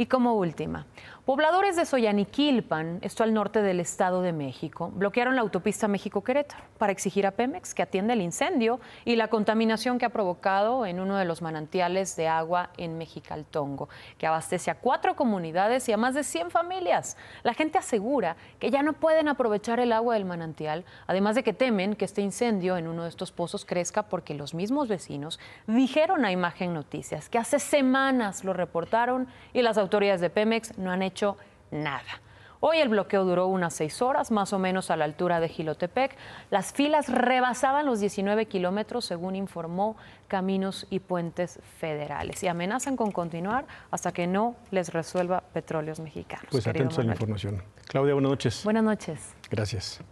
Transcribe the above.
Y como última, pobladores de Soyaniquilpan, esto al norte del Estado de México, bloquearon la autopista México-Querétaro para exigir a Pemex que atienda el incendio y la contaminación que ha provocado en uno de los manantiales de agua en Mexicaltongo, que abastece a cuatro comunidades y a más de 100 familias. La gente asegura que ya no pueden aprovechar el agua del manantial, además de que temen que este incendio en uno de estos pozos crezca porque los mismos vecinos dijeron a Imagen Noticias que hace semanas lo reportaron y las autoridades autoridades de Pemex no han hecho nada. Hoy el bloqueo duró unas seis horas, más o menos a la altura de Gilotepec. Las filas rebasaban los 19 kilómetros, según informó Caminos y Puentes Federales, y amenazan con continuar hasta que no les resuelva Petróleos Mexicanos. Pues atentos a la información. Claudia, buenas noches. Buenas noches. Gracias.